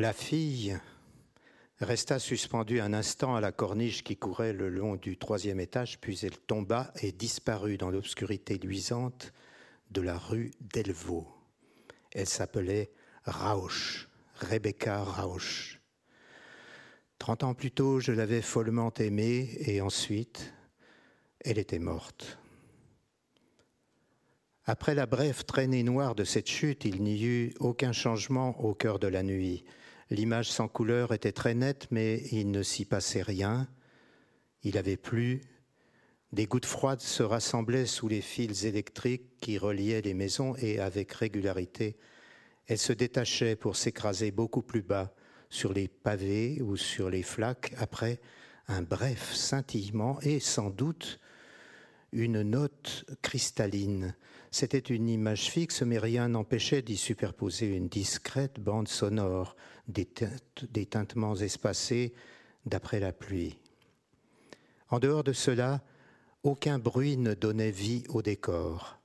La fille resta suspendue un instant à la corniche qui courait le long du troisième étage, puis elle tomba et disparut dans l'obscurité luisante de la rue Delvaux. Elle s'appelait Rausch, Rebecca Rausch. Trente ans plus tôt, je l'avais follement aimée et ensuite, elle était morte. Après la brève traînée noire de cette chute, il n'y eut aucun changement au cœur de la nuit. L'image sans couleur était très nette, mais il ne s'y passait rien. Il avait plu. Des gouttes froides se rassemblaient sous les fils électriques qui reliaient les maisons et avec régularité, elles se détachaient pour s'écraser beaucoup plus bas sur les pavés ou sur les flaques après un bref scintillement et sans doute une note cristalline c'était une image fixe, mais rien n'empêchait d'y superposer une discrète bande sonore, des, tintements espacés d'après la pluie. En dehors de cela, aucun bruit ne donnait vie au décor.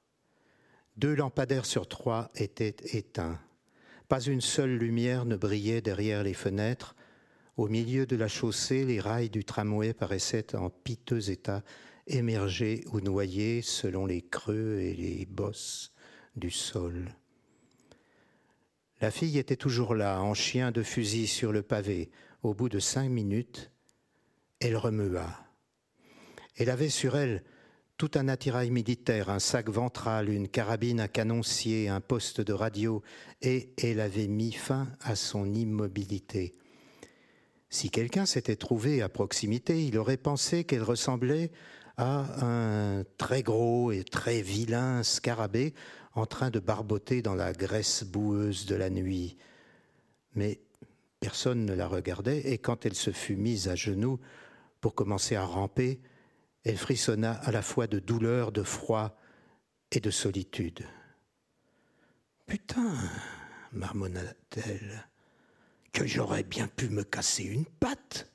Deux lampadaires sur trois étaient éteints. Pas une seule lumière ne brillait derrière les fenêtres. Au milieu de la chaussée, les rails du tramway paraissaient en piteux état émerger ou noyer selon les creux et les bosses du sol. La fille était toujours là, en chien de fusil sur le pavé. Au bout de cinq minutes, elle remua. Elle avait sur elle tout un attirail militaire, un sac ventral, une carabine à canoncier, un poste de radio, et elle avait mis fin à son immobilité. Si quelqu'un s'était trouvé à proximité, il aurait pensé qu'elle ressemblait à un très gros et très vilain scarabée en train de barboter dans la graisse boueuse de la nuit. Mais personne ne la regardait, et quand elle se fut mise à genoux pour commencer à ramper, elle frissonna à la fois de douleur, de froid et de solitude. Putain, marmonna-t-elle, que j'aurais bien pu me casser une patte.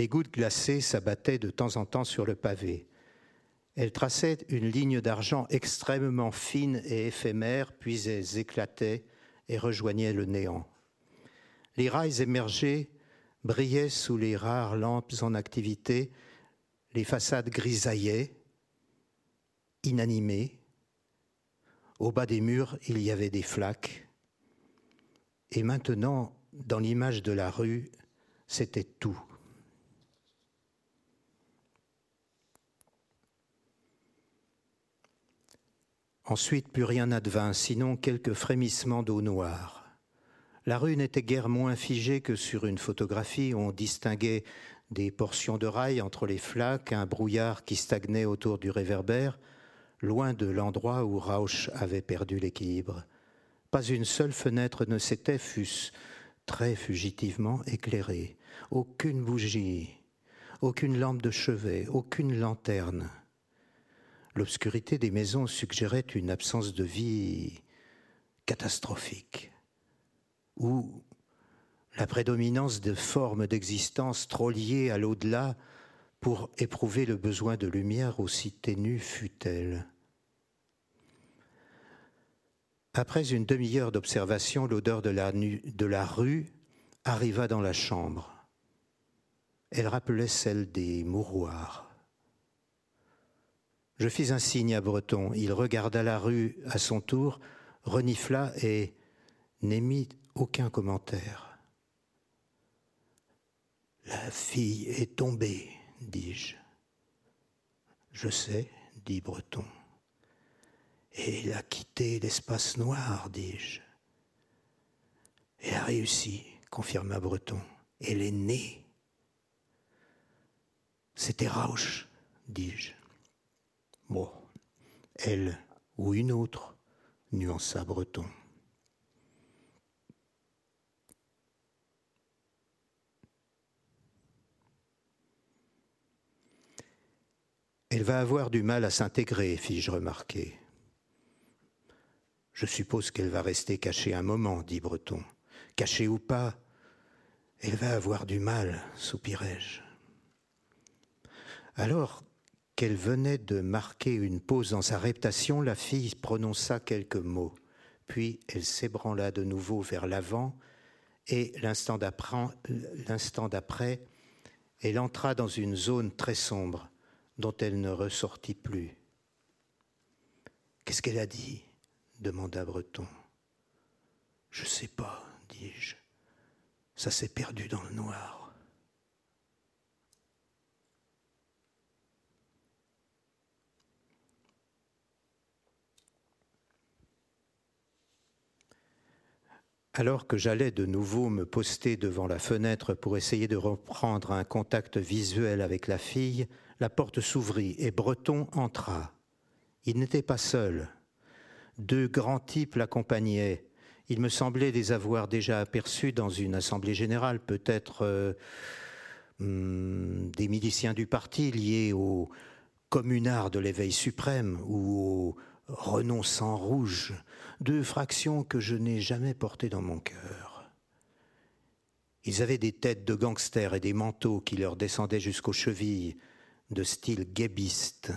Les gouttes glacées s'abattaient de temps en temps sur le pavé. Elles traçaient une ligne d'argent extrêmement fine et éphémère, puis elles éclataient et rejoignaient le néant. Les rails émergés brillaient sous les rares lampes en activité, les façades grisaillaient, inanimées. Au bas des murs, il y avait des flaques. Et maintenant, dans l'image de la rue, c'était tout. Ensuite, plus rien n'advint, sinon quelques frémissements d'eau noire. La rue n'était guère moins figée que sur une photographie on distinguait des portions de rail entre les flaques, un brouillard qui stagnait autour du réverbère, loin de l'endroit où Rausch avait perdu l'équilibre. Pas une seule fenêtre ne s'était, fût très fugitivement éclairée. Aucune bougie, aucune lampe de chevet, aucune lanterne. L'obscurité des maisons suggérait une absence de vie catastrophique, ou la prédominance de formes d'existence trop liées à l'au-delà pour éprouver le besoin de lumière aussi ténue fût-elle. Après une demi-heure d'observation, l'odeur de la, de la rue arriva dans la chambre. Elle rappelait celle des mouroirs. Je fis un signe à Breton. Il regarda la rue à son tour, renifla et n'émit aucun commentaire. La fille est tombée, dis-je. Je sais, dit Breton. Et elle a quitté l'espace noir, dis-je. Elle a réussi, confirma Breton. Elle est née. C'était Rausch, dis-je. Bon, elle ou une autre, nuança Breton. Elle va avoir du mal à s'intégrer, fis-je remarquer. Je suppose qu'elle va rester cachée un moment, dit Breton. Cachée ou pas, elle va avoir du mal, soupirai-je. Alors, qu'elle venait de marquer une pause dans sa réputation, la fille prononça quelques mots. Puis elle s'ébranla de nouveau vers l'avant et l'instant d'après, elle entra dans une zone très sombre dont elle ne ressortit plus. Qu'est-ce qu'elle a dit? demanda Breton. Je ne sais pas, dis-je. Ça s'est perdu dans le noir. Alors que j'allais de nouveau me poster devant la fenêtre pour essayer de reprendre un contact visuel avec la fille, la porte s'ouvrit et Breton entra. Il n'était pas seul. Deux grands types l'accompagnaient. Il me semblait les avoir déjà aperçus dans une assemblée générale, peut-être euh, hmm, des miliciens du parti liés aux communards de l'éveil suprême ou aux renonçants rouges deux fractions que je n'ai jamais portées dans mon cœur. Ils avaient des têtes de gangsters et des manteaux qui leur descendaient jusqu'aux chevilles, de style guébiste.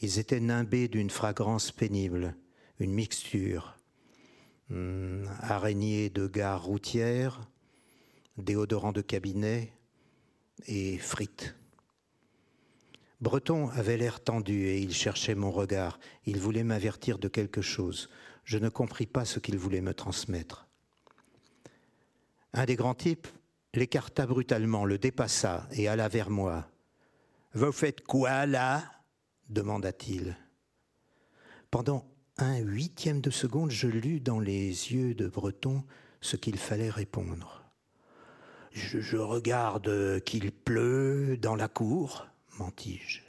Ils étaient nimbés d'une fragrance pénible, une mixture, hum, araignées de gare routière, déodorant de cabinet et frites. Breton avait l'air tendu et il cherchait mon regard. Il voulait m'avertir de quelque chose. Je ne compris pas ce qu'il voulait me transmettre. Un des grands types l'écarta brutalement, le dépassa et alla vers moi. Vous faites quoi là demanda-t-il. Pendant un huitième de seconde, je lus dans les yeux de Breton ce qu'il fallait répondre. Je, je regarde qu'il pleut dans la cour, mentis-je.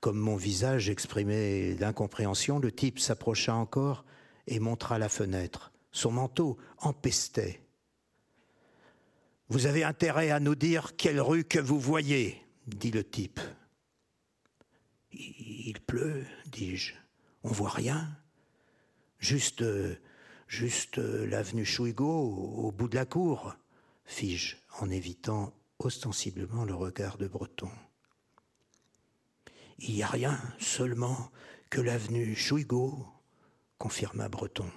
Comme mon visage exprimait l'incompréhension, le type s'approcha encore et montra la fenêtre. Son manteau empestait. Vous avez intérêt à nous dire quelle rue que vous voyez, dit le type. Il pleut, dis-je. On voit rien. Juste, juste l'avenue Chouigo au bout de la cour, fis-je en évitant ostensiblement le regard de Breton. Il n'y a rien, seulement que l'avenue Chouigo, confirma Breton.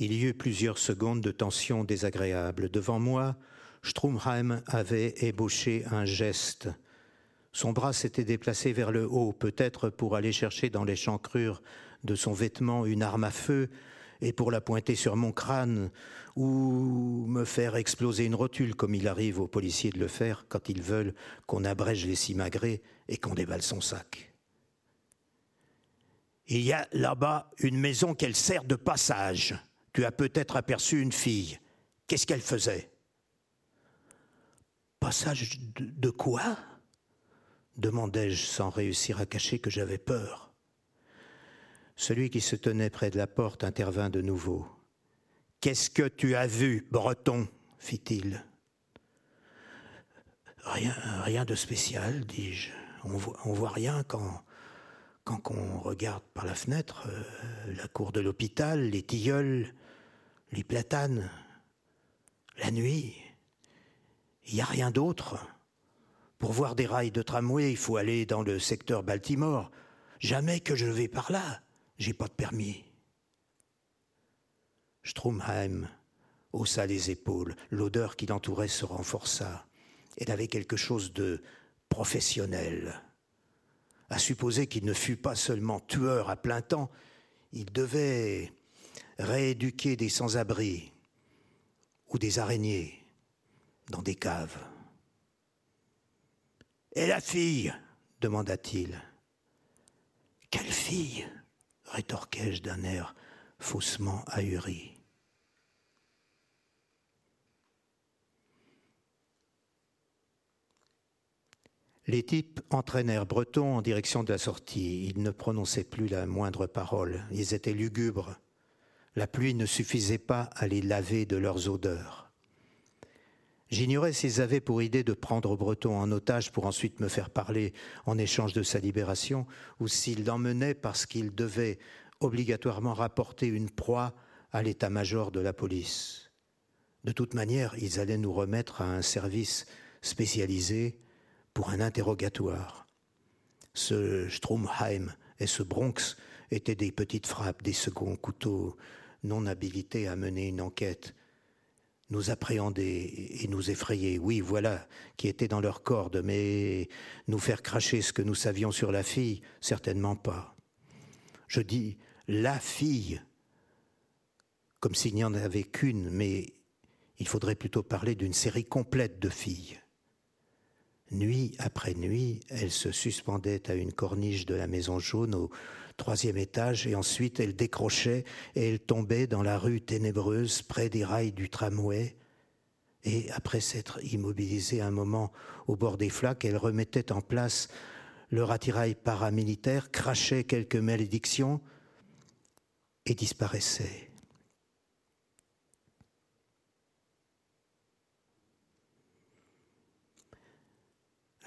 Il y eut plusieurs secondes de tension désagréable. Devant moi, Strumheim avait ébauché un geste son bras s'était déplacé vers le haut, peut-être pour aller chercher dans l'échancrure de son vêtement une arme à feu et pour la pointer sur mon crâne ou me faire exploser une rotule comme il arrive aux policiers de le faire quand ils veulent qu'on abrège les simagrées et qu'on déballe son sac. Il y a là-bas une maison qu'elle sert de passage. Tu as peut-être aperçu une fille. Qu'est-ce qu'elle faisait? Passage de quoi? Demandai-je sans réussir à cacher que j'avais peur. Celui qui se tenait près de la porte intervint de nouveau. Qu'est-ce que tu as vu, Breton? fit-il. Rien, rien de spécial, dis-je. On voit, voit rien quand, quand on regarde par la fenêtre euh, la cour de l'hôpital, les tilleuls, les platanes, la nuit. Il n'y a rien d'autre. Pour voir des rails de tramway, il faut aller dans le secteur Baltimore. Jamais que je vais par là. J'ai pas de permis. Stromheim haussa les épaules. L'odeur qui l'entourait se renforça. Elle avait quelque chose de professionnel. À supposer qu'il ne fût pas seulement tueur à plein temps, il devait rééduquer des sans-abri ou des araignées dans des caves. Et la fille demanda-t-il. Quelle fille rétorquai-je d'un air faussement ahuri. Les types entraînèrent Breton en direction de la sortie. Ils ne prononçaient plus la moindre parole. Ils étaient lugubres. La pluie ne suffisait pas à les laver de leurs odeurs. J'ignorais s'ils avaient pour idée de prendre Breton en otage pour ensuite me faire parler en échange de sa libération, ou s'ils l'emmenaient parce qu'ils devaient obligatoirement rapporter une proie à l'état-major de la police. De toute manière, ils allaient nous remettre à un service spécialisé pour un interrogatoire. Ce Stromheim et ce Bronx étaient des petites frappes, des seconds couteaux non habilités à mener une enquête, nous appréhender et nous effrayer, oui, voilà, qui était dans leur corde, mais nous faire cracher ce que nous savions sur la fille, certainement pas. Je dis la fille, comme s'il n'y en avait qu'une, mais il faudrait plutôt parler d'une série complète de filles. Nuit après nuit, elle se suspendait à une corniche de la maison jaune au troisième étage et ensuite elle décrochait et elle tombait dans la rue ténébreuse près des rails du tramway. Et après s'être immobilisée un moment au bord des flaques, elle remettait en place leur attirail paramilitaire, crachait quelques malédictions et disparaissait.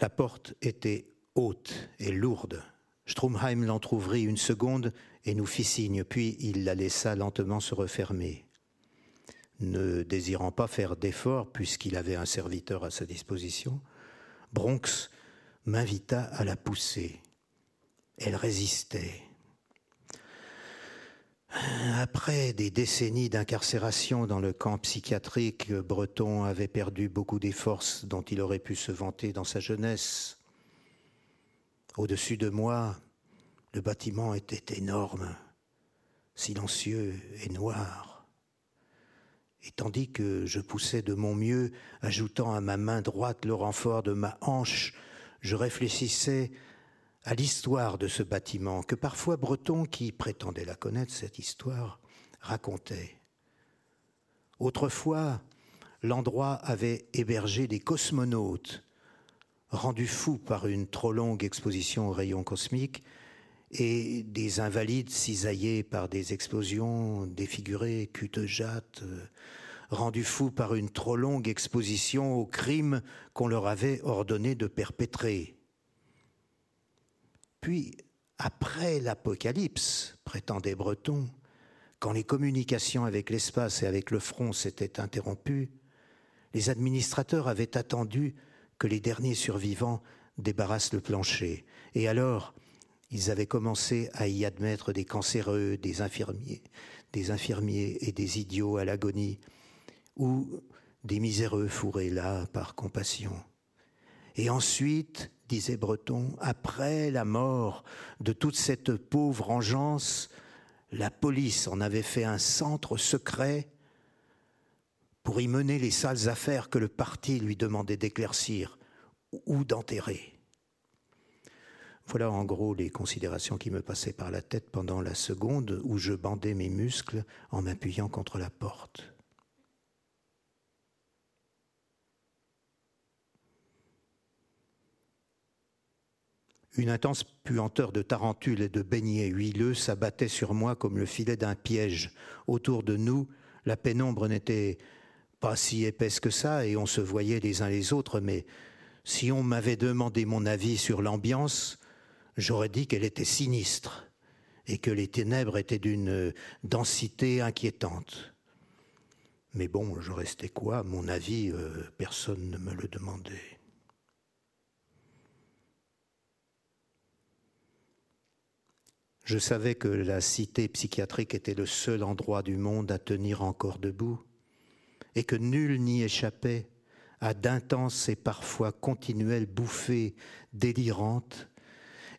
La porte était haute et lourde. Stromheim l'entr'ouvrit une seconde et nous fit signe, puis il la laissa lentement se refermer. Ne désirant pas faire d'effort, puisqu'il avait un serviteur à sa disposition, Bronx m'invita à la pousser. Elle résistait. Après des décennies d'incarcération dans le camp psychiatrique, Breton avait perdu beaucoup des forces dont il aurait pu se vanter dans sa jeunesse. Au-dessus de moi, le bâtiment était énorme, silencieux et noir. Et tandis que je poussais de mon mieux, ajoutant à ma main droite le renfort de ma hanche, je réfléchissais à l'histoire de ce bâtiment que parfois Breton, qui prétendait la connaître, cette histoire, racontait. Autrefois, l'endroit avait hébergé des cosmonautes, rendus fous par une trop longue exposition aux rayons cosmiques, et des invalides cisaillés par des explosions défigurés, cul-de-jatte, euh, rendus fous par une trop longue exposition aux crimes qu'on leur avait ordonné de perpétrer. Puis, après l'Apocalypse, prétendait Breton, quand les communications avec l'espace et avec le front s'étaient interrompues, les administrateurs avaient attendu que les derniers survivants débarrassent le plancher. Et alors, ils avaient commencé à y admettre des cancéreux, des infirmiers, des infirmiers et des idiots à l'agonie, ou des miséreux fourrés là par compassion. Et ensuite, disait Breton, après la mort de toute cette pauvre engeance, la police en avait fait un centre secret pour y mener les sales affaires que le parti lui demandait d'éclaircir ou d'enterrer. Voilà en gros les considérations qui me passaient par la tête pendant la seconde où je bandais mes muscles en m'appuyant contre la porte. Une intense puanteur de tarentules et de beignets huileux s'abattait sur moi comme le filet d'un piège. Autour de nous, la pénombre n'était pas si épaisse que ça et on se voyait les uns les autres, mais si on m'avait demandé mon avis sur l'ambiance, j'aurais dit qu'elle était sinistre et que les ténèbres étaient d'une densité inquiétante. Mais bon, je restais quoi? Mon avis, euh, personne ne me le demandait. Je savais que la cité psychiatrique était le seul endroit du monde à tenir encore debout et que nul n'y échappait à d'intenses et parfois continuelles bouffées délirantes.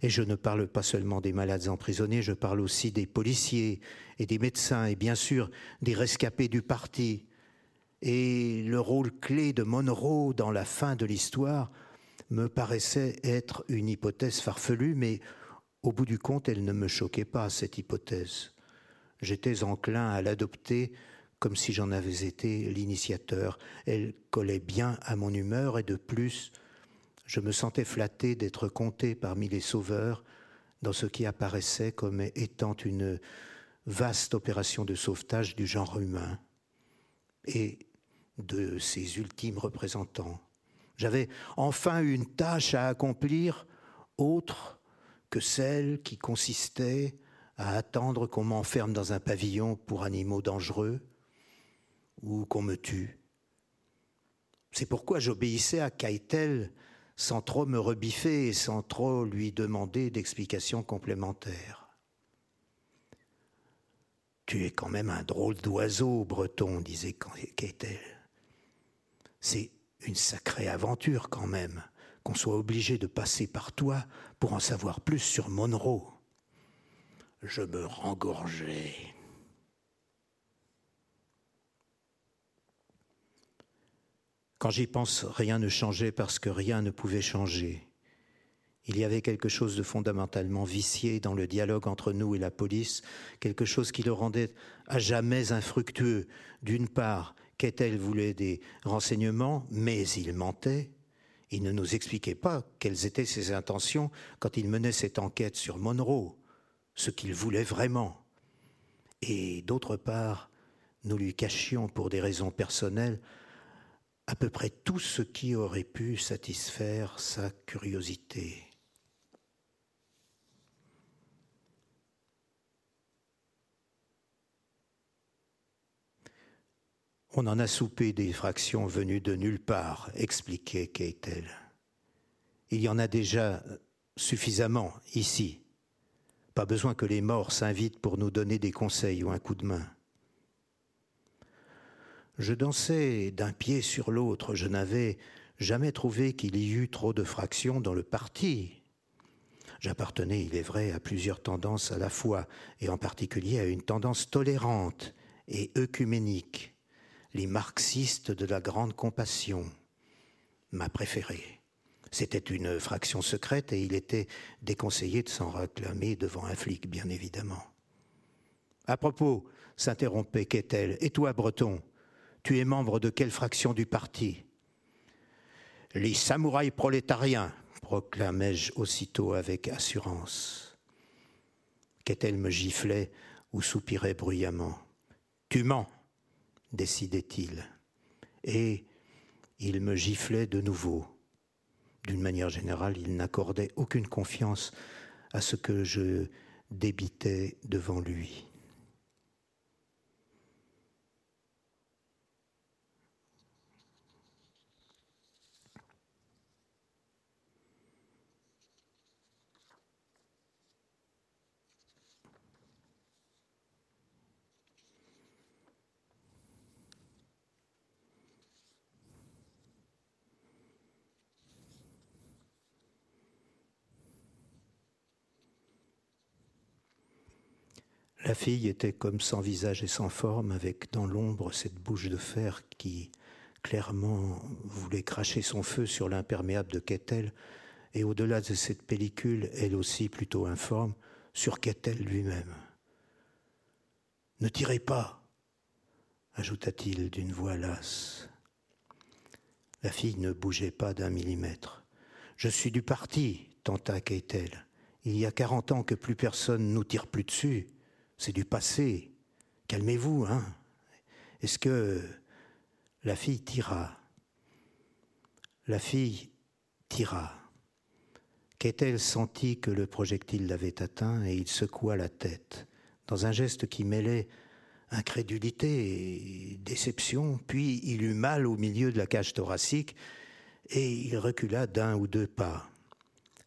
Et je ne parle pas seulement des malades emprisonnés, je parle aussi des policiers et des médecins et bien sûr des rescapés du parti. Et le rôle clé de Monroe dans la fin de l'histoire me paraissait être une hypothèse farfelue, mais au bout du compte, elle ne me choquait pas, cette hypothèse. J'étais enclin à l'adopter comme si j'en avais été l'initiateur. Elle collait bien à mon humeur et de plus, je me sentais flatté d'être compté parmi les sauveurs dans ce qui apparaissait comme étant une vaste opération de sauvetage du genre humain et de ses ultimes représentants. J'avais enfin une tâche à accomplir autre que celle qui consistait à attendre qu'on m'enferme dans un pavillon pour animaux dangereux ou qu'on me tue. C'est pourquoi j'obéissais à Keitel sans trop me rebiffer et sans trop lui demander d'explications complémentaires. Tu es quand même un drôle d'oiseau, breton, disait Keitel. C'est une sacrée aventure quand même qu'on soit obligé de passer par toi pour en savoir plus sur Monroe. Je me rengorgeais. Quand j'y pense, rien ne changeait parce que rien ne pouvait changer. Il y avait quelque chose de fondamentalement vicié dans le dialogue entre nous et la police, quelque chose qui le rendait à jamais infructueux. D'une part, Kettel voulait des renseignements, mais il mentait. Il ne nous expliquait pas quelles étaient ses intentions quand il menait cette enquête sur Monroe, ce qu'il voulait vraiment. Et d'autre part, nous lui cachions pour des raisons personnelles à peu près tout ce qui aurait pu satisfaire sa curiosité. On en a soupé des fractions venues de nulle part, expliquait Keitel. Il y en a déjà suffisamment ici. Pas besoin que les morts s'invitent pour nous donner des conseils ou un coup de main. Je dansais d'un pied sur l'autre, je n'avais jamais trouvé qu'il y eût trop de fractions dans le parti. J'appartenais, il est vrai, à plusieurs tendances à la fois, et en particulier à une tendance tolérante et œcuménique les marxistes de la grande compassion, ma préférée. C'était une fraction secrète et il était déconseillé de s'en réclamer devant un flic, bien évidemment. À propos, s'interrompait Kettel, et toi, Breton, tu es membre de quelle fraction du parti? Les samouraïs prolétariens, proclamai-je aussitôt avec assurance. Kettel me giflait ou soupirait bruyamment? Tu mens décidait-il. Et il me giflait de nouveau. D'une manière générale, il n'accordait aucune confiance à ce que je débitais devant lui. La fille était comme sans visage et sans forme, avec dans l'ombre cette bouche de fer qui, clairement, voulait cracher son feu sur l'imperméable de Kettel, et au-delà de cette pellicule, elle aussi plutôt informe, sur Kettel lui-même. Ne tirez pas, ajouta-t-il d'une voix lasse. La fille ne bougeait pas d'un millimètre. Je suis du parti, tenta Kettel. Il y a quarante ans que plus personne nous tire plus dessus c'est du passé. Calmez-vous, hein. Est-ce que la fille tira? La fille tira. Qu'est-elle senti que le projectile l'avait atteint et il secoua la tête, dans un geste qui mêlait incrédulité et déception, puis il eut mal au milieu de la cage thoracique et il recula d'un ou deux pas.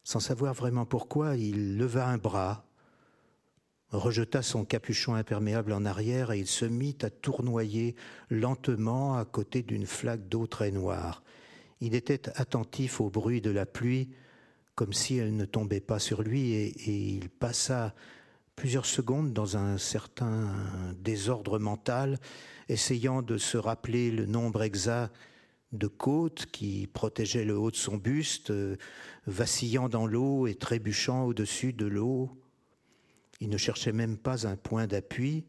Sans savoir vraiment pourquoi, il leva un bras rejeta son capuchon imperméable en arrière et il se mit à tournoyer lentement à côté d'une flaque d'eau très noire. Il était attentif au bruit de la pluie, comme si elle ne tombait pas sur lui, et, il passa plusieurs secondes dans un certain désordre mental, essayant de se rappeler le nombre exact de côtes qui protégeaient le haut de son buste, vacillant dans l'eau et trébuchant au-dessus de l'eau. Il ne cherchait même pas un point d'appui,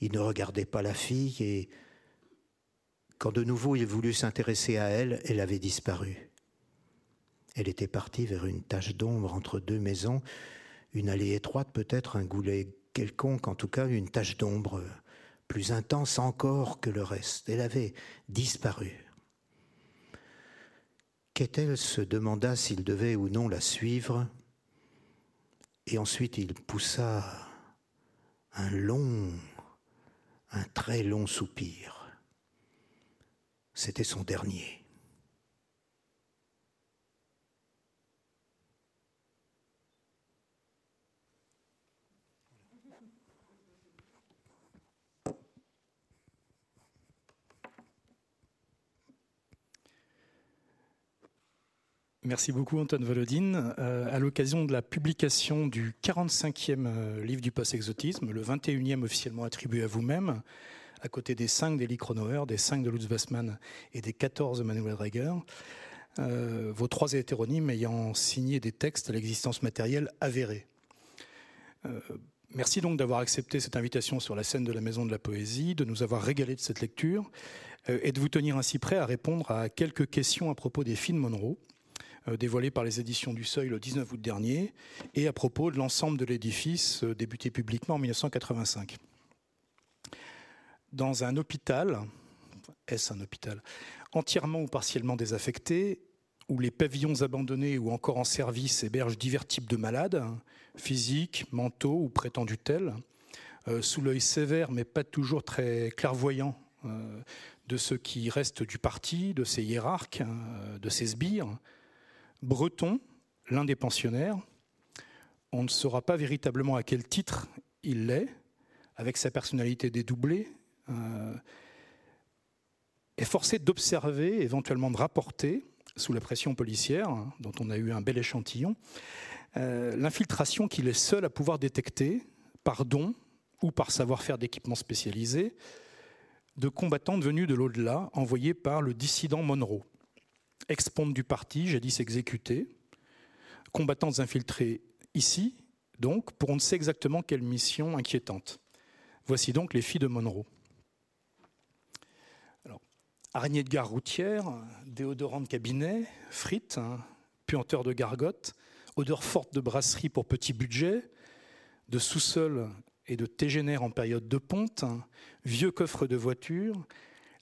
il ne regardait pas la fille et quand de nouveau il voulut s'intéresser à elle, elle avait disparu. Elle était partie vers une tache d'ombre entre deux maisons, une allée étroite peut-être, un goulet quelconque, en tout cas une tache d'ombre plus intense encore que le reste. Elle avait disparu. Kettel se demanda s'il devait ou non la suivre, et ensuite il poussa un long, un très long soupir. C'était son dernier. Merci beaucoup Antoine Volodine. Euh, à l'occasion de la publication du 45e euh, livre du post-exotisme, le 21e officiellement attribué à vous-même, à côté des 5 d'Elie Kronauer, des 5 de Lutz Wassmann et des 14 de Manuel Reger, euh, vos trois hétéronymes ayant signé des textes à l'existence matérielle avérée. merci donc d'avoir accepté cette invitation sur la scène de la Maison de la Poésie, de nous avoir régalé de cette lecture et de vous tenir ainsi prêt à répondre à quelques questions à propos des films Monroe? Dévoilé par les éditions du Seuil le 19 août dernier, et à propos de l'ensemble de l'édifice euh, débuté publiquement en 1985. Dans un hôpital, est-ce un hôpital, entièrement ou partiellement désaffecté, où les pavillons abandonnés ou encore en service hébergent divers types de malades, physiques, mentaux ou prétendus tels, euh, sous l'œil sévère mais pas toujours très clairvoyant de ceux qui restent du parti, de ses hiérarques, de ses sbires, Breton, l'un des pensionnaires, on ne saura pas véritablement à quel titre il l'est, avec sa personnalité dédoublée, euh, est forcé d'observer, éventuellement de rapporter, sous la pression policière, hein, dont on a eu un bel échantillon, euh, l'infiltration qu'il est seul à pouvoir détecter, par don ou par savoir-faire d'équipement spécialisé, de combattants venus de l'au-delà, envoyés par le dissident Monroe ex du parti, jadis exécutés, combattants infiltrés ici, donc, pour on ne sait exactement quelle mission inquiétante. Voici donc les filles de Monroe. Alors, araignée de gare routière, déodorant de cabinet, frites, hein, puanteur de gargote, odeur forte de brasserie pour petit budget, de sous-sol et de tégénère en période de ponte, vieux coffre de voiture,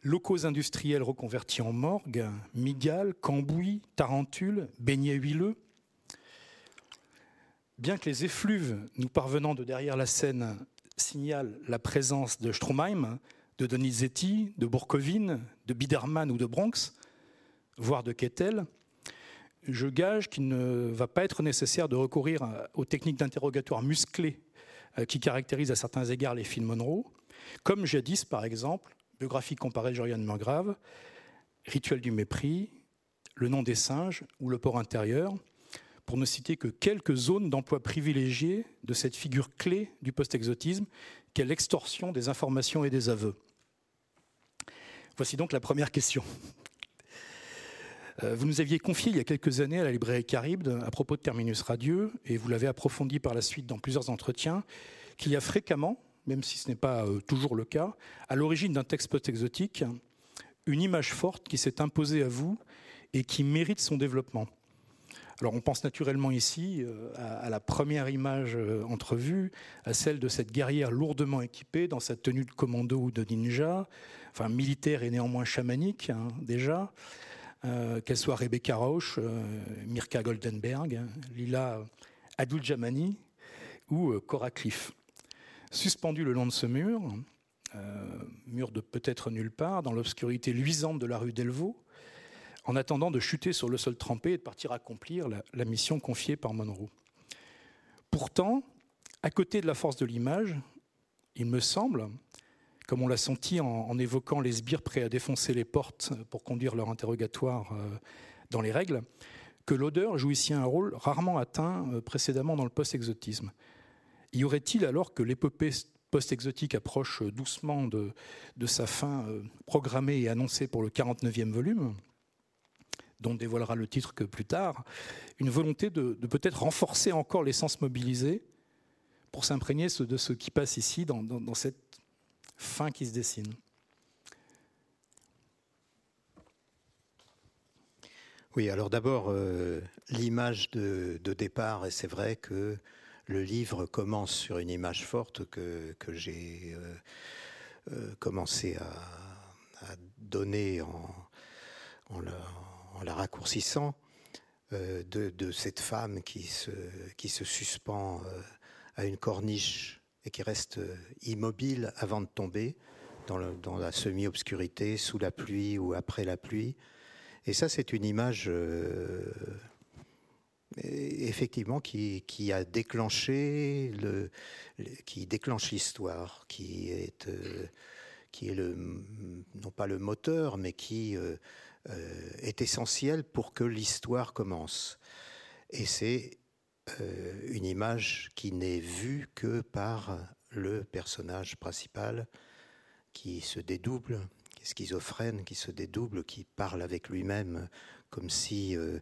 locaux industriels reconvertis en morgue, migales, cambouis, tarentules, beignets huileux. Bien que les effluves nous parvenant de derrière la scène signalent la présence de Stroheim, de Donizetti, de Bourkovine, de Biderman ou de Bronx, voire de Kettel, je gage qu'il ne va pas être nécessaire de recourir aux techniques d'interrogatoire musclées euh, qui caractérisent à certains égards les films Monroe, comme jadis par exemple biographie comparée de Joriane Murgrave, Rituel du mépris, Le nom des singes ou Le port intérieur, pour ne citer que quelques zones d'emploi privilégiées de cette figure clé du post-exotisme, qu'est l'extorsion des informations et des aveux. Voici donc la première question. Euh, vous nous aviez confié il y a quelques années à la librairie Caribe à propos de Terminus Radieux, et vous l'avez approfondi par la suite dans plusieurs entretiens, qu'il y a fréquemment, même si ce n'est pas euh, toujours le cas, à l'origine d'un texte post-exotique, une image forte qui s'est imposée à vous et qui mérite son développement. Alors on pense naturellement ici euh, à, la première image euh, entrevue, à celle de cette guerrière lourdement équipée dans sa tenue de commando ou de ninja, militaire et néanmoins chamanique hein, déjà, qu'elle soit Rebecca Rauch, Mirka Goldenberg, Lila Adul-Jamani ou Cora Cliff suspendu le long de ce mur, euh, mur de peut-être nulle part, dans l'obscurité luisante de la rue Delvaux, en attendant de chuter sur le sol trempé et de partir accomplir la, mission confiée par Monroe. Pourtant, à côté de la force de l'image, il me semble, comme on l'a senti en, évoquant les sbires prêts à défoncer les portes pour conduire leur interrogatoire euh, dans les règles, que l'odeur joue ici un rôle rarement atteint euh, précédemment dans le post-exotisme. Y aurait-il alors que l'épopée post-exotique approche doucement de, sa fin euh, programmée et annoncée pour le 49e volume, dont dévoilera le titre que plus tard, une volonté de, peut-être renforcer encore l'essence mobilisée pour s'imprégner de ce qui passe ici dans, cette fin qui se dessine? Oui, alors d'abord, euh, l'image de, départ, et c'est vrai que le livre commence sur une image forte que, j'ai euh, euh, commencé à, donner en, la, raccourcissant euh, de, cette femme qui se, suspend à une corniche et qui reste immobile avant de tomber dans la semi-obscurité, sous la pluie ou après la pluie. Et ça, c'est une image effectivement qui, qui, a déclenché le, qui déclenche l'histoire, qui est qui est le non pas le moteur, mais qui est essentiel pour que l'histoire commence. Et c'est euh, une image qui n'est vue que par le personnage principal qui se dédouble, qui est schizophrène, qui se dédouble, qui parle avec lui-même comme si euh,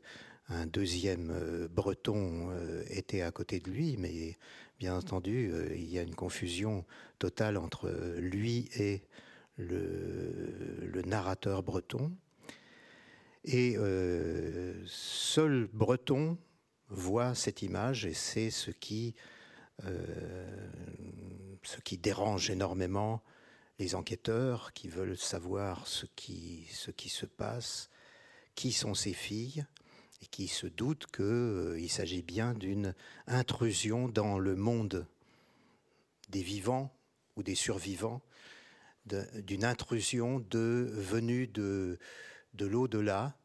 un deuxième euh, breton était à côté de lui, mais bien entendu, il y a une confusion totale entre lui et le, narrateur breton. Et seul Breton voit cette image et c'est ce qui, euh, dérange énormément les enquêteurs qui veulent savoir ce qui se passe, qui sont ces filles, et qui se doutent qu'il euh, s'agit bien d'une intrusion dans le monde des vivants ou des survivants, d'une intrusion de, venue de, de l'au-delà,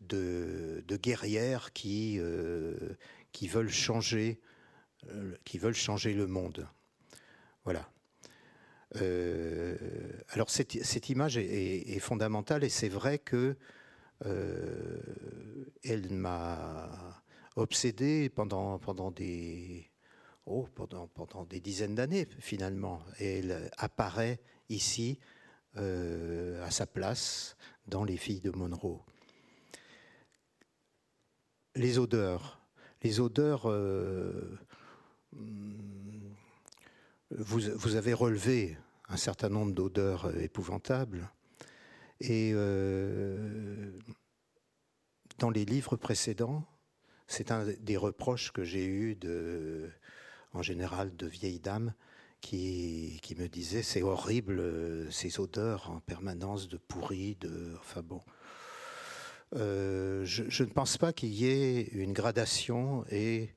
de, guerrières qui, euh, qui, veulent changer, euh, qui veulent changer le monde. Voilà. Alors cette image est, fondamentale et c'est vrai que elle m'a obsédé pendant, pendant des oh, pendant, des dizaines d'années finalement. Et elle apparaît ici à sa place dans Les filles de Monroe les odeurs. Les odeurs, euh, vous, avez relevé un certain nombre d'odeurs euh, épouvantables. Et euh, dans les livres précédents, c'est un des reproches que j'ai eu en général de vieilles dames qui, me disaient c'est horrible ces odeurs en permanence de pourri, de enfin bon. Euh, je, ne pense pas qu'il y ait une gradation et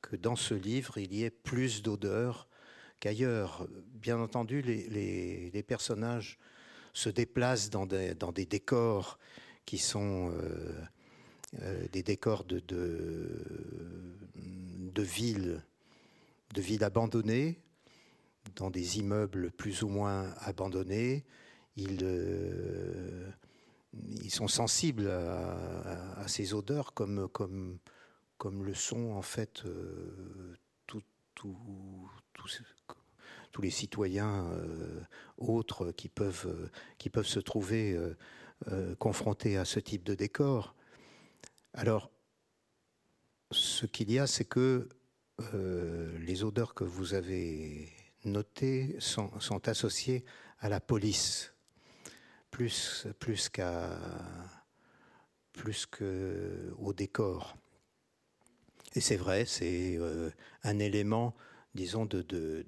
que dans ce livre, il y ait plus d'odeur qu'ailleurs. Bien entendu, les, personnages se déplacent dans des, décors qui sont euh, euh, des décors de, villes, de villes abandonnées, dans des immeubles plus ou moins abandonnés. Ils, ils sont sensibles à, ces odeurs comme, le sont en fait euh, tous les citoyens euh, autres qui peuvent, qui peuvent se trouver euh, confrontés à ce type de décor. Alors, ce qu'il y a, c'est que les odeurs que vous avez notées sont, associées à la police plus, plus qu'à plus qu'au décor. Et c'est vrai, c'est euh, un élément, disons, de, de,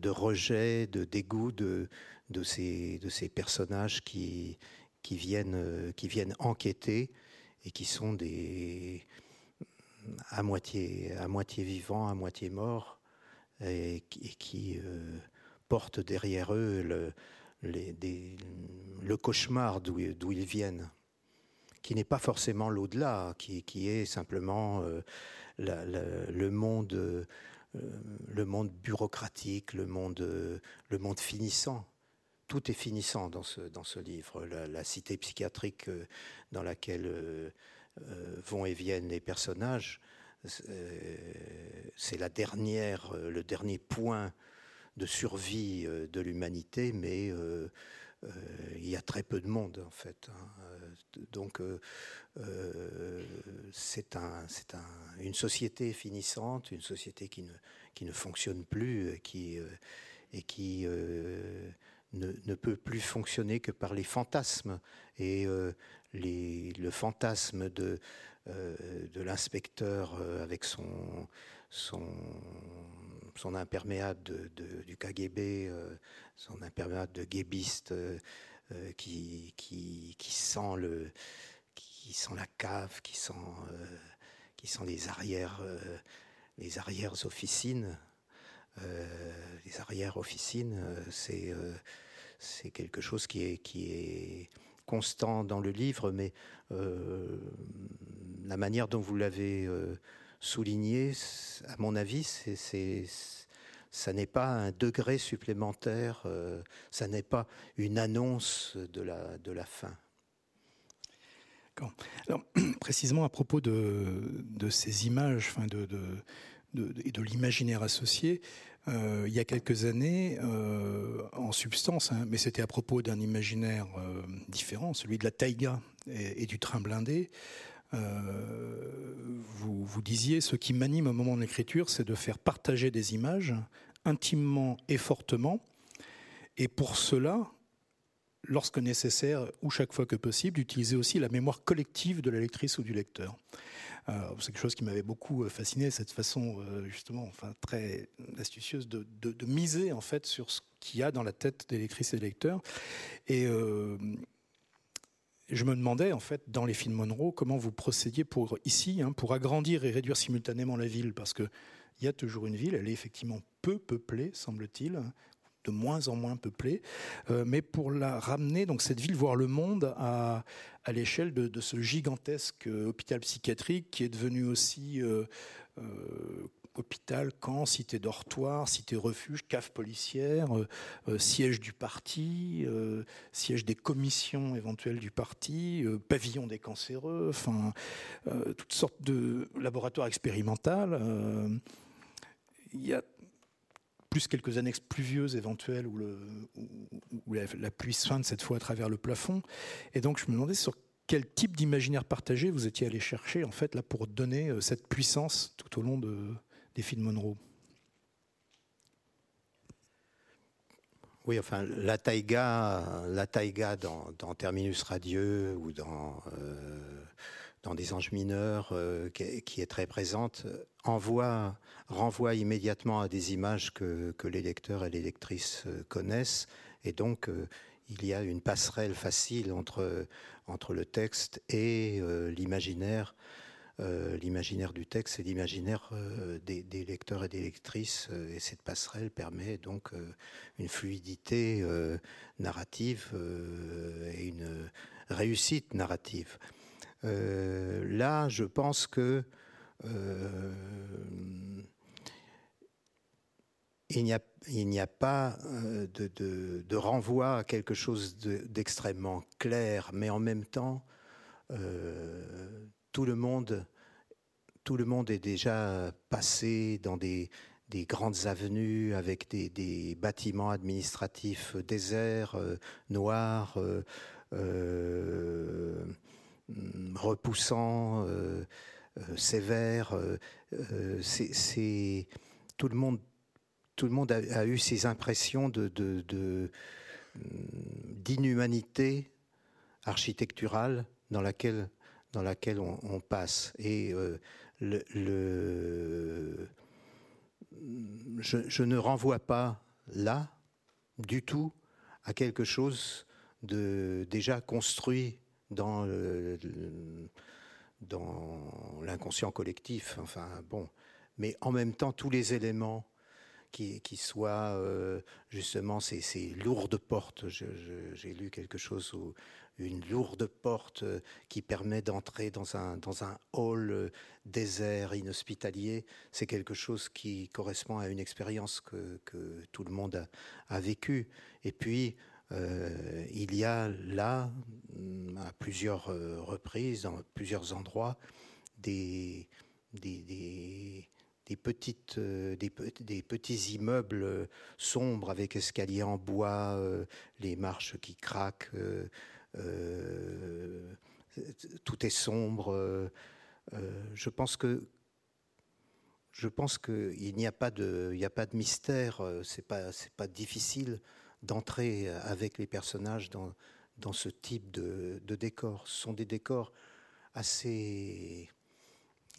de, rejet, de dégoût de, de, ces, de ces personnages qui, qui, viennent, qui viennent enquêter et qui sont des à moitié, à moitié vivants, à moitié morts, et, qui euh, portent derrière eux le, le cauchemar d'où ils viennent, qui n'est pas forcément l'au-delà, qui, est simplement euh, le, monde, euh, le monde bureaucratique, le monde, le monde finissant. Tout est finissant dans ce, dans ce livre. La, cité psychiatrique euh, dans laquelle vont et viennent les personnages, c'est la dernière, le dernier point de survie euh, de l'humanité, mais euh, euh, il y a très peu de monde en fait. Hein. Donc c'est un, un, une société finissante, une société qui ne, qui ne fonctionne plus qui, et qui ne, ne, peut plus fonctionner que par les fantasmes. Et les, le fantasme de, de l'inspecteur avec son, son, son imperméable de, du KGB, euh, son imperméable de guébiste euh, euh, qui, qui, sent le, qui sent la cave, qui sent, qui sent les arrières, les arrières officines. les arrières officines, c'est c'est quelque chose qui est, qui est constant dans le livre, mais la manière dont vous l'avez souligné, à mon avis, c'est ça n'est pas un degré supplémentaire, ça n'est pas une annonce de la, de la fin. Alors, précisément à propos de, de ces images enfin de, de, de l'imaginaire associé, euh, il y a quelques années, euh, en substance, hein, mais c'était à propos d'un imaginaire euh, différent, celui de la taïga et, du train blindé. Vous, vous, disiez, ce qui m'anime au moment de l'écriture, c'est de faire partager des images intimement et fortement. Et pour cela, lorsque nécessaire ou chaque fois que possible, d'utiliser aussi la mémoire collective de la lectrice ou du lecteur. Euh, c'est quelque chose qui m'avait beaucoup euh, fasciné, cette façon euh, justement, enfin très astucieuse de, miser en fait sur ce qu'il y a dans la tête des lectrices et des lecteurs. Et je me demandais en fait dans les films Monroe comment vous procédiez pour ici, hein, pour agrandir et réduire simultanément la ville, parce que il y a toujours une ville, elle est effectivement peu peuplée, semble-t-il, de moins en moins peuplée, euh, mais pour la ramener, donc cette ville, voir le monde à, à l'échelle de, ce gigantesque euh, hôpital psychiatrique qui est devenu aussi euh, hôpital, camp, cité dortoir, cité refuge, cave policière, siège du parti, siège des commissions éventuelles du parti, pavillon des cancéreux, enfin toutes sortes de laboratoires expérimentaux. il y a plus quelques annexes pluvieuses éventuelles où, la, pluie soigne cette fois à travers le plafond. Et donc je me demandais sur quel type d'imaginaire partagé vous étiez allé chercher en fait là pour donner euh, cette puissance tout au long de, des films Monroe. Oui, enfin, la taïga, la taïga dans, Terminus Radieux ou dans, euh, dans Des Anges mineurs, euh, qui, est, très présente, envoie, renvoie immédiatement à des images que, que les lecteurs et les lectrices euh, connaissent. Et donc, il y a une passerelle facile entre, entre le texte et euh, l'imaginaire, du texte et l'imaginaire des, des, lecteurs et des lectrices. et cette passerelle permet donc une fluidité narrative et une réussite narrative. là, je pense que euh, il n'y a, pas euh, de, renvoi à quelque chose d'extrêmement clair, mais en même temps, euh, tout, le monde, est déjà passé dans des, des grandes avenues avec des, bâtiments administratifs déserts, noirs, repoussants. Euh, sévère. Euh, euh, c'est tout le monde, a, eu ces impressions de, d'inhumanité architecturale dans laquelle, dans laquelle on, passe. Et le, je, ne renvoie pas là du tout à quelque chose de déjà construit dans dans l'inconscient collectif. Enfin, bon. Mais en même temps, tous les éléments qui, soient euh, justement ces, lourdes portes. J'ai lu quelque chose où une lourde porte euh, qui permet d'entrer dans un, hall euh, désert, inhospitalier, c'est quelque chose qui correspond à une expérience que, tout le monde a, vécue. Et puis, euh, il y a là, mm, à plusieurs reprises, dans plusieurs endroits, des, petites, des, petits immeubles sombres avec escaliers en bois, les marches qui craquent, tout est sombre. je pense que je pense qu'il n'y a pas de, il n'y a pas de mystère. C'est pas, c'est pas difficile d'entrer avec les personnages dans, dans ce type de, de décors. Ce sont des décors assez,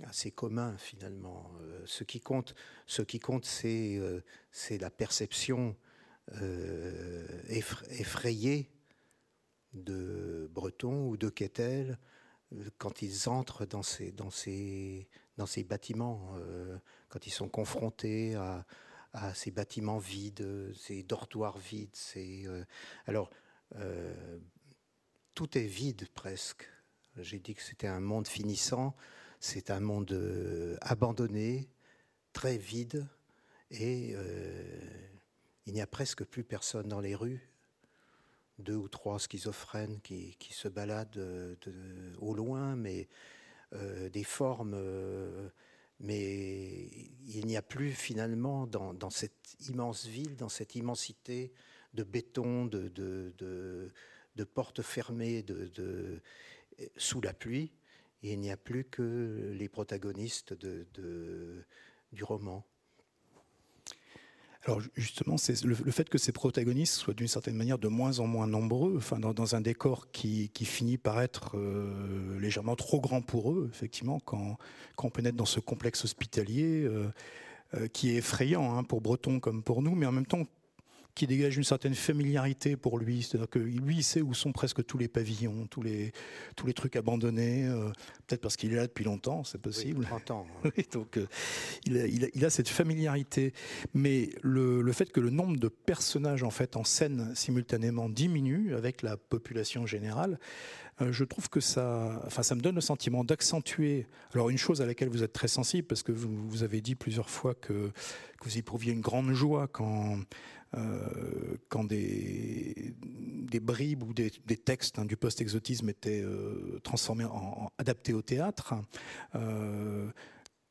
assez communs finalement. Euh, ce qui compte, ce qui compte c'est, euh, c'est la perception euh, effrayée de Breton ou de Quetel quand ils entrent dans ces, dans ces, dans ces bâtiments, quand ils sont confrontés à, à ces bâtiments vides, ces dortoirs vides. alors, tout est vide presque. J'ai dit que c'était un monde finissant, c'est un monde abandonné, très vide, et il n'y a presque plus personne dans les rues deux ou trois schizophrènes qui, se baladent euh, au loin, mais euh, des formes. Euh, mais il n'y a plus finalement dans, cette immense ville, dans cette immensité de béton, de, de, portes fermées sous la pluie, il n'y a plus que les protagonistes du roman. Alors justement, le, fait que ces protagonistes soient d'une certaine manière de moins en moins nombreux, dans, un décor qui, finit par être euh, légèrement trop grand pour eux, effectivement, quand, quand on pénètre dans ce complexe hospitalier euh, euh, qui est effrayant hein, pour Breton comme pour nous, mais en même temps qui dégage une certaine familiarité pour lui. C'est-à-dire que lui, il sait où sont presque tous les pavillons, tous les, tous les trucs abandonnés. Euh, peut-être parce qu'il est là depuis longtemps, c'est possible. Oui, ans. donc, euh, il, a, il, a, cette familiarité. Mais le, le, fait que le nombre de personnages en fait en scène simultanément diminue avec la population générale, je trouve que ça, enfin, ça me donne le sentiment d'accentuer. Alors une chose à laquelle vous êtes très sensible, parce que vous, avez dit plusieurs fois que, que vous éprouviez une grande joie quand euh, quand des, bribes ou des, textes hein, du post-exotisme étaient euh, transformés, en, adaptés au théâtre, euh,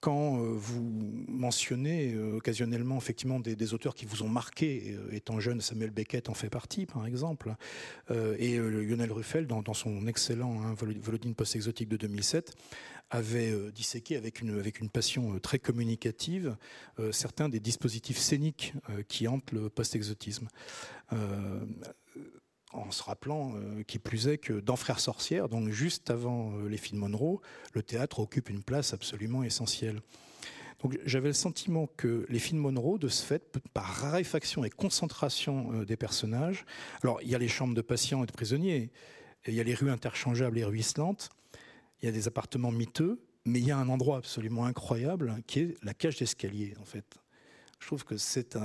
quand vous mentionnez occasionnellement effectivement des, auteurs qui vous ont marqué, étant jeune, Samuel Beckett en fait partie par exemple, et Lionel Ruffel dans, son excellent hein, Volodine post-exotique de 2007, avait euh, disséqué avec une, avec une passion euh, très communicative euh, certains des dispositifs scéniques qui hantent le post-exotisme. En se rappelant, qui plus est, que dans Frères Sorcières, donc juste avant les films Monroe, le théâtre occupe une place absolument essentielle. Donc j'avais le sentiment que les films Monroe, de ce fait, par raréfaction et concentration des personnages, alors il y a les chambres de patients et de prisonniers, il y a les rues interchangeables et ruisselantes, il y a des appartements miteux, mais il y a un endroit absolument incroyable qui est la cage d'escalier, en fait. Je trouve que c'est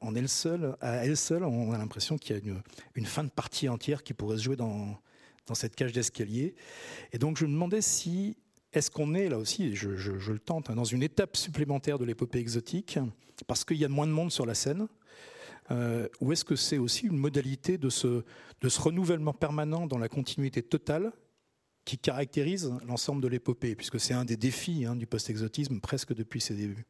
en elle seule, à elle seule, on a l'impression qu'il y a une, fin de partie entière qui pourrait se jouer dans, cette cage d'escalier. Et donc je me demandais si est-ce qu'on est là aussi, je, je, le tente, hein, dans une étape supplémentaire de l'épopée exotique, parce qu'il y a moins de monde sur la scène, euh, ou est-ce que c'est aussi une modalité de ce, de ce renouvellement permanent dans la continuité totale qui caractérise l'ensemble de l'épopée, puisque c'est un des défis hein, du post-exotisme presque depuis ses débuts?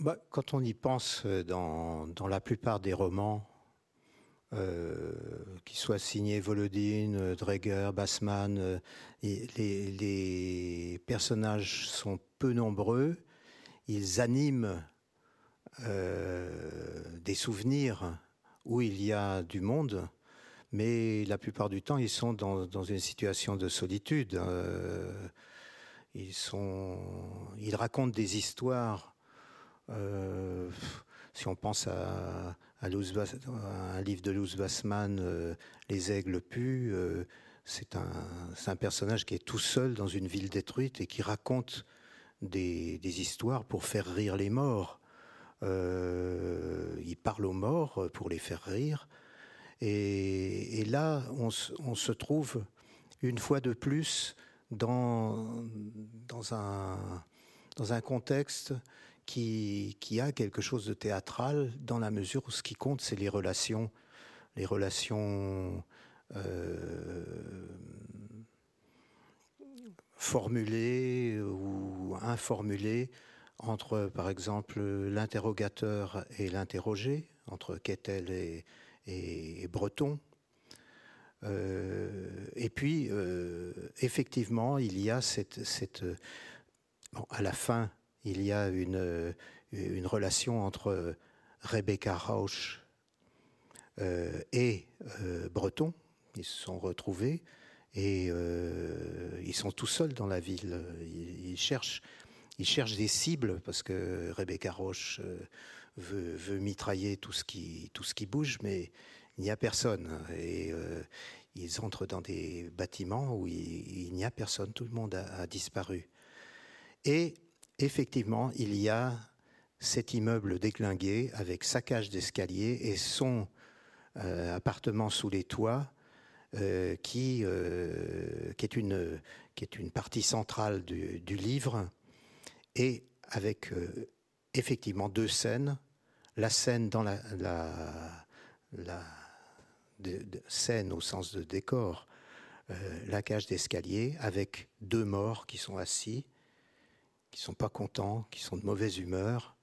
Bah, quand on y pense euh, dans, la plupart des romans, euh, qui soient signés Volodine, Dreger, Bassman, euh, les, personnages sont peu nombreux, ils animent des souvenirs où il y a du monde, mais la plupart du temps, ils sont dans, une situation de solitude. Euh, sont, ils racontent des histoires. Euh, si on pense à, un livre de Luz Bassman, euh, Les aigles puent, c'est un, un, personnage qui est tout seul dans une ville détruite et qui raconte des, des histoires pour faire rire les morts. il parle aux morts pour les faire rire. Et, là, on, se trouve une fois de plus dans, dans, un, dans un contexte qui, a quelque chose de théâtral dans la mesure où ce qui compte, c'est les relations, les relations euh, formulées ou informulées entre, par exemple, l'interrogateur et l'interrogé, entre Kettel et, et, breton. Euh, et puis, euh, effectivement, il y a cette, cette à la fin, il y a une, une relation entre Rebecca Rausch euh, et Breton. Ils se sont retrouvés et ils sont tout seuls dans la ville. Ils, cherchent, ils cherchent des cibles parce que Rebecca Roche veut, mitrailler tout ce, qui, tout ce qui bouge, mais il n'y a personne. Et euh, ils entrent dans des bâtiments où il, n'y a personne, tout le monde a, disparu. Et effectivement, il y a cet immeuble déclingué avec sa cage d'escalier et son euh, appartement sous les toits, euh, qui, euh, qui, est une, partie centrale du, livre, et avec effectivement deux scènes. La scène dans la, scène au sens de décor, la cage d'escalier, avec deux morts qui sont assis, qui sont pas contents, qui sont de mauvaise humeur,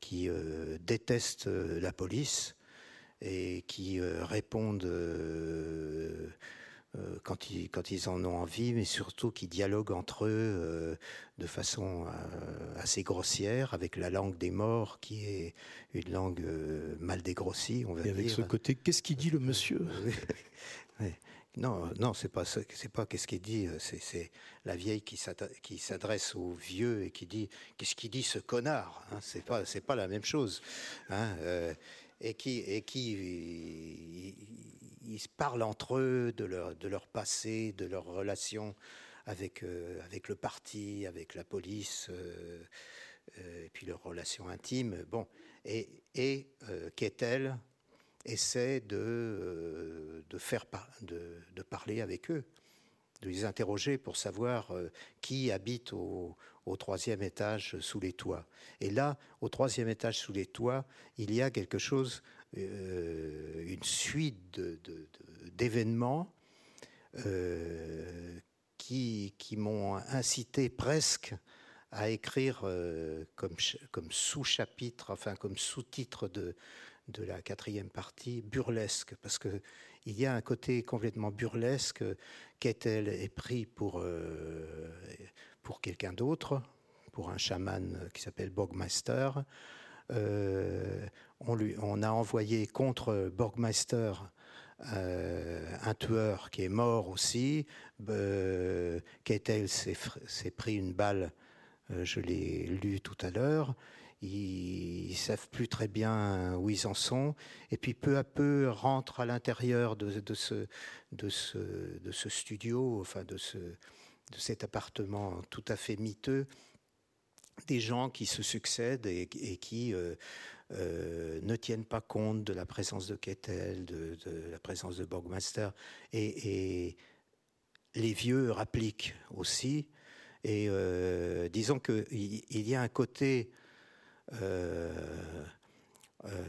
qui euh, détestent euh, la police et qui euh, répondent quand, ils, quand ils en ont envie, mais surtout qui dialoguent entre eux de façon assez grossière, avec la langue des morts, qui est une langue mal dégrossie, on va et avec ce côté, qu'est-ce qu'il dit le monsieur? Non, non, c'est pas c'est pas qu'est-ce qu'il dit, euh, c'est la vieille qui s'adresse aux vieux et qui dit qu'est-ce qu'il dit ce connard. Hein, c'est pas c'est pas la même chose. Hein, euh, et qui et qui ils, parlent entre eux de leur de leur passé, de leur relation avec euh, avec le parti, avec la police, et puis leur relation intime. Bon, et et qu'est-elle essaie de, euh, de, faire de, de, parler avec eux, de les interroger pour savoir euh, qui habite au, au, troisième étage sous les toits. Et là, au troisième étage sous les toits, il y a quelque chose, euh, une suite d'événements qui, qui m'ont incité presque à écrire comme, comme sous-chapitre, enfin comme sous-titre de, de la quatrième partie burlesque, parce que il y a un côté complètement burlesque. Kettel est pris pour, euh, pour quelqu'un d'autre, pour un chaman qui s'appelle Borgmeister. Euh, on, lui, on a envoyé contre Borgmeister euh, un tueur qui est mort aussi. Kettel s'est pris une balle, je l'ai lu tout à l'heure ils, savent plus très bien où ils en sont, et puis peu à peu rentrent à l'intérieur de, ce, studio, enfin de, ce, de cet appartement tout à fait miteux, des gens qui se succèdent et, qui euh, euh, ne tiennent pas compte de la présence de Kettel, de, la présence de Borgmaster, et, les vieux rappliquent aussi. Et euh, disons qu'il il y a un côté euh, euh,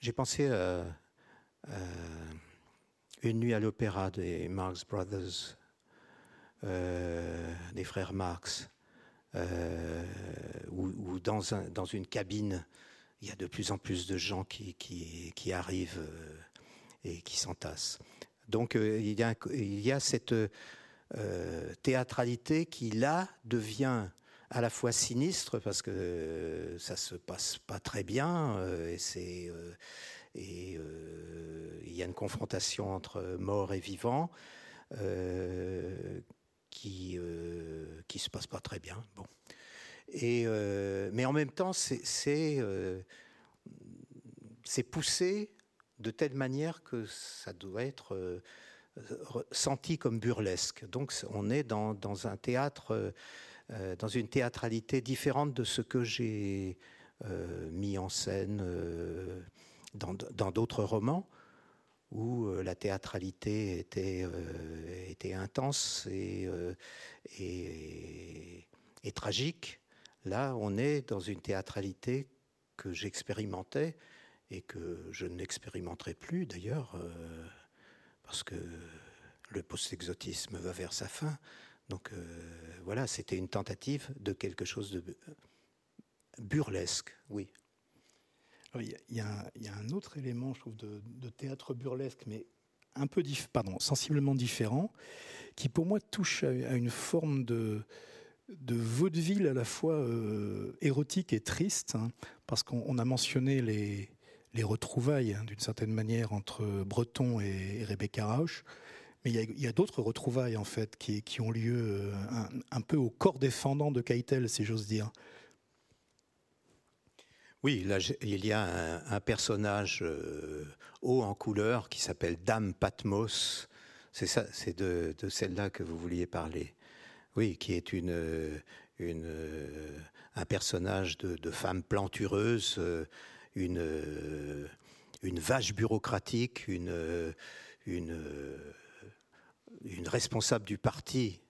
j'ai pensé à, Une nuit à l'opéra des Marx Brothers, euh, des frères Marx, où, dans, un, dans, une cabine, il y a de plus en plus de gens qui, arrivent et qui s'entassent. Donc il, y a, cette théâtralité qui, là, devient à la fois sinistre parce que euh, ça se passe pas très bien euh, et euh, et il y a une confrontation entre mort et vivant qui qui se passe pas très bien. Bon. Mais en même temps, c'est c'est poussé de telle manière que ça doit être senti comme burlesque. Donc on est dans, dans un théâtre euh, dans une théâtralité différente de ce que j'ai euh, mis en scène euh, dans d'autres romans où la théâtralité était, intense et, et, tragique. Là, on est dans une théâtralité que j'expérimentais et que je n'expérimenterai plus d'ailleurs, parce que le post-exotisme va vers sa fin. Donc euh, voilà, c'était une tentative de quelque chose de burlesque, oui. Il y, a, un autre élément, je trouve, de, théâtre burlesque, mais un peu sensiblement différent, qui pour moi touche à, une forme de, de vaudeville à la fois euh, érotique et triste, hein, parce qu'on a mentionné les, les retrouvailles, hein, d'une certaine manière, entre Breton et, Rebecca Rauch. Mais il y a, d'autres retrouvailles en fait qui, ont lieu euh, un, peu au corps défendant de Keitel, si j'ose dire. Oui, il y a un, personnage euh, haut en couleur qui s'appelle Dame Patmos. C'est de, celle-là que vous vouliez parler. Oui, qui est une, une, un personnage de, femme plantureuse, une, vache bureaucratique, une, une responsable du parti,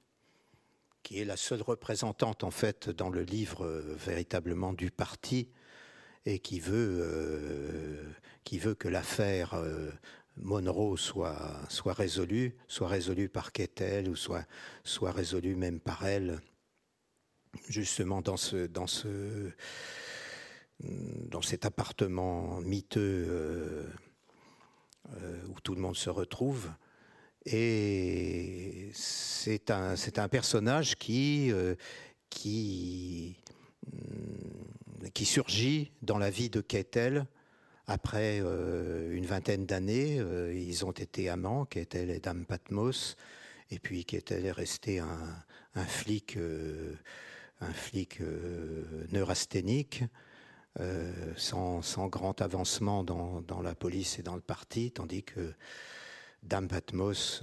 qui est la seule représentante en fait dans le livre véritablement du parti et qui veut, qui veut que l'affaire Monroe soit, soit résolue, soit résolue par Kettel ou soit, soit résolue même par elle, justement dans ce, dans ce, dans cet appartement miteux euh, euh, où tout le monde se retrouve. Et c'est un, un personnage qui, euh, qui, qui surgit dans la vie de Kettel après euh, une vingtaine d'années, euh, ils ont été amants, Ketel et Dame Patmos, et puis Ketel est resté un, flic, euh, un flic neurasthénique, sans, grand avancement dans, la police et dans le parti, tandis que Dame Patmos,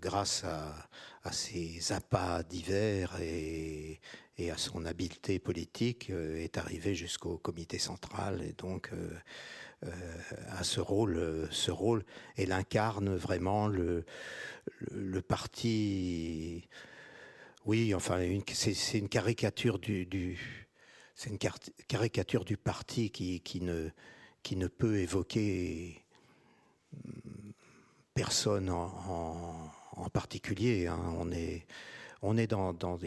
grâce à, ses appâts divers et, à son habileté politique, euh, est arrivé jusqu'au comité central et donc euh, euh, à ce rôle, ce rôle, elle incarne vraiment le, parti. Oui, enfin, c'est une caricature du, c'est une caricature du parti qui, ne, peut évoquer personne en, particulier. Hein. On est on est dans, dans,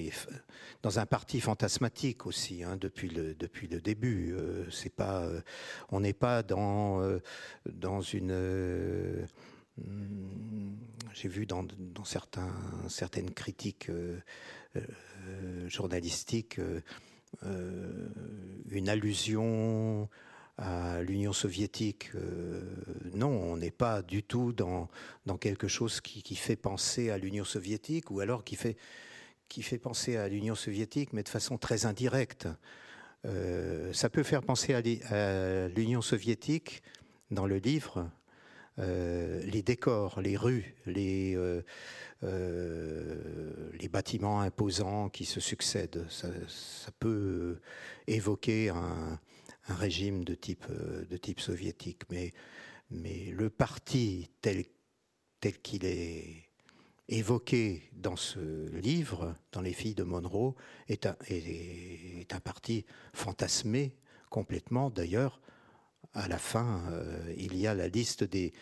dans un parti fantasmatique aussi hein, depuis, le, depuis le début. Euh, c'est pas, euh, on n'est pas dans, euh, dans une. J'ai vu dans, dans, certains, certaines critiques journalistiques une allusion à l'Union soviétique. non, on n'est pas du tout dans, dans quelque chose qui, fait penser à l'Union soviétique ou alors qui fait qui fait penser à l'Union soviétique, mais de façon très indirecte. Euh, ça peut faire penser à l'Union soviétique dans le livre, euh, les décors, les rues, les, euh, les bâtiments imposants qui se succèdent. Ça, peut évoquer un, un, régime de type, de type soviétique, mais, mais le parti tel, tel qu'il est évoqué dans ce livre, dans Les filles de Monroe, est un, est, un parti fantasmé complètement. D'ailleurs, à la fin, euh, il y a la liste des,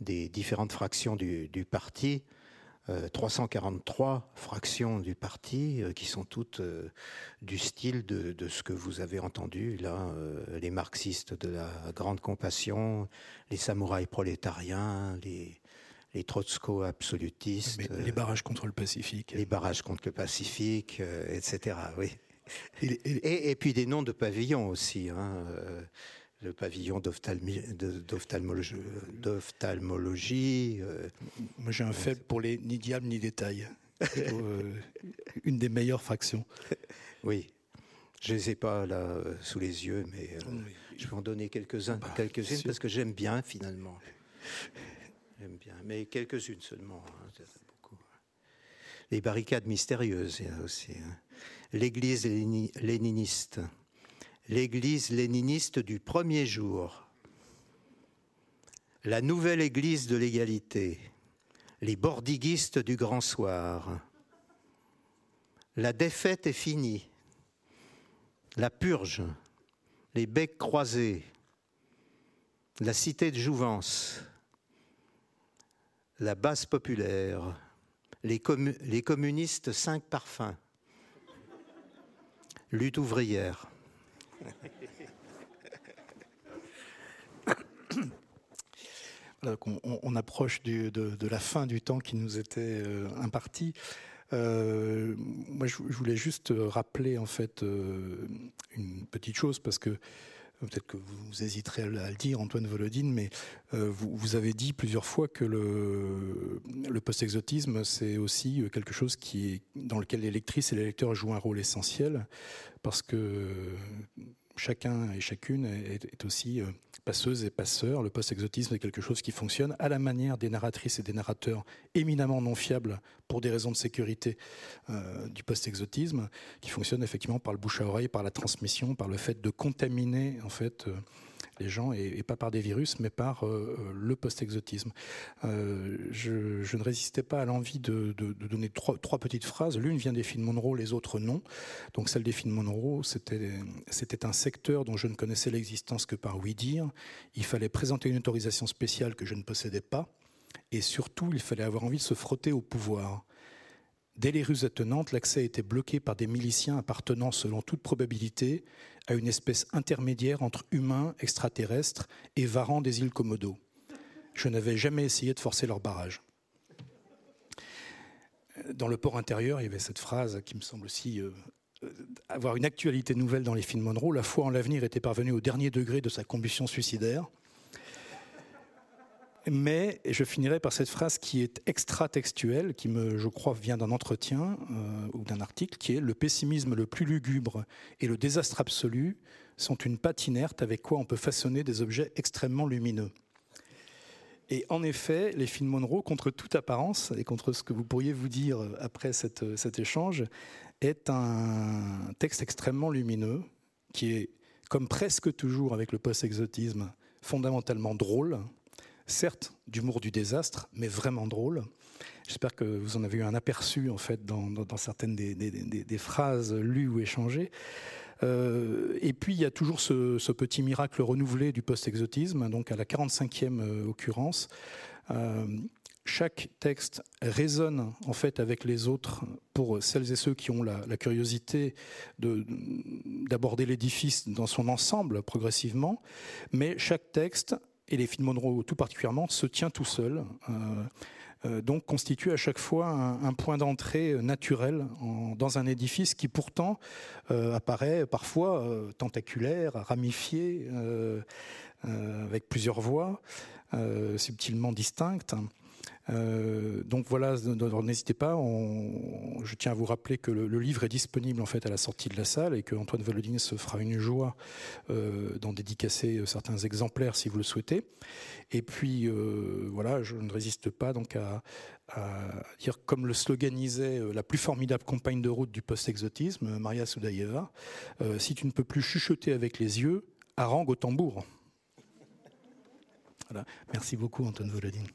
des différentes fractions du, parti. 343 euh, fractions du parti euh, qui sont toutes du style de, de, ce que vous avez entendu là, les marxistes de la grande compassion, les samouraïs prolétariens, les, les trotsko-absolutistes. les euh, barrages contre le Pacifique. Les barrages contre le Pacifique, euh, etc. Oui. Et, puis des noms de pavillons aussi. Hein, euh, le pavillon d'ophtalmologie. Moi, j'ai un faible pour les ni diable ni détail. une des meilleures fractions. Oui. Je ne les ai pas là sous les yeux, mais je vais en donner quelques-uns, bah, quelques-unes parce que j'aime bien finalement. J'aime bien, mais quelques-unes seulement. Hein, beaucoup. Les barricades mystérieuses, il y a aussi. Hein. L'église léniniste. L'église léniniste du premier jour. La nouvelle église de l'égalité. Les bordiguistes du grand soir. La défaite est finie. La purge. Les becs croisés. La cité de Jouvence la base populaire, les, communistes cinq parfums, lutte ouvrière. on, approche de, la fin du temps qui nous était euh, imparti. Euh, moi, je, voulais juste rappeler en fait euh, une petite chose parce que peut-être que vous hésiterez à le dire, Antoine Volodine, mais vous, avez dit plusieurs fois que le, le post-exotisme, c'est aussi quelque chose qui est, dans lequel les lectrices et les lecteurs jouent un rôle essentiel, parce que chacun et chacune est, aussi euh, passeuses et passeurs. Le post-exotisme est quelque chose qui fonctionne à la manière des narratrices et des narrateurs éminemment non fiables pour des raisons de sécurité euh, du post-exotisme, qui fonctionne effectivement par le bouche à oreille, par la transmission, par le fait de contaminer en fait. Euh, les gens, et, pas par des virus, mais par euh, le post-exotisme. je, ne résistais pas à l'envie de, donner trois, trois, petites phrases. L'une vient des films Monroe, les autres non. Donc celle des films Monroe, c'était un secteur dont je ne connaissais l'existence que par oui dire. Il fallait présenter une autorisation spéciale que je ne possédais pas. Et surtout, il fallait avoir envie de se frotter au pouvoir. Dès les rues attenantes, l'accès était bloqué par des miliciens appartenant, selon toute probabilité, à une espèce intermédiaire entre humains, extraterrestres et varans des îles Komodo. Je n'avais jamais essayé de forcer leur barrage. Dans le port intérieur, il y avait cette phrase qui me semble aussi euh, avoir une actualité nouvelle dans les films Monroe. La foi en l'avenir était parvenue au dernier degré de sa combustion suicidaire. Mais je finirai par cette phrase qui est extra-textuelle, qui, me, je crois, vient d'un entretien euh, ou d'un article, qui est Le pessimisme le plus lugubre et le désastre absolu sont une pâte inerte avec quoi on peut façonner des objets extrêmement lumineux. Et en effet, les films Monroe, contre toute apparence et contre ce que vous pourriez vous dire après cet échange, est un texte extrêmement lumineux qui est, comme presque toujours avec le post-exotisme, fondamentalement drôle, certes d'humour du désastre, mais vraiment drôle. J'espère que vous en avez eu un aperçu en fait dans, certaines des, phrases lues ou échangées. Euh, et puis il y a toujours ce, petit miracle renouvelé du post-exotisme, donc à la 45e euh, occurrence. Euh, chaque texte résonne en fait avec les autres pour celles et ceux qui ont la, la curiosité d'aborder l'édifice dans son ensemble progressivement, mais chaque texte et les films Monroe tout particulièrement, se tient tout seul. Euh, euh, donc constitue à chaque fois un, point d'entrée naturel dans un édifice qui pourtant euh, apparaît parfois tentaculaire, ramifié, avec plusieurs voies subtilement distinctes. Euh, donc voilà, n'hésitez pas. je tiens à vous rappeler que le, livre est disponible en fait à la sortie de la salle et que Antoine Volodine se fera une joie euh, d'en dédicacer euh, certains exemplaires si vous le souhaitez. Et puis voilà, je ne résiste pas donc à, dire comme le sloganisait la plus formidable compagne de route du post-exotisme, Maria Soudaïeva, si tu ne peux plus chuchoter avec les yeux, harangue au tambour. Voilà. Merci beaucoup Antoine Volodine.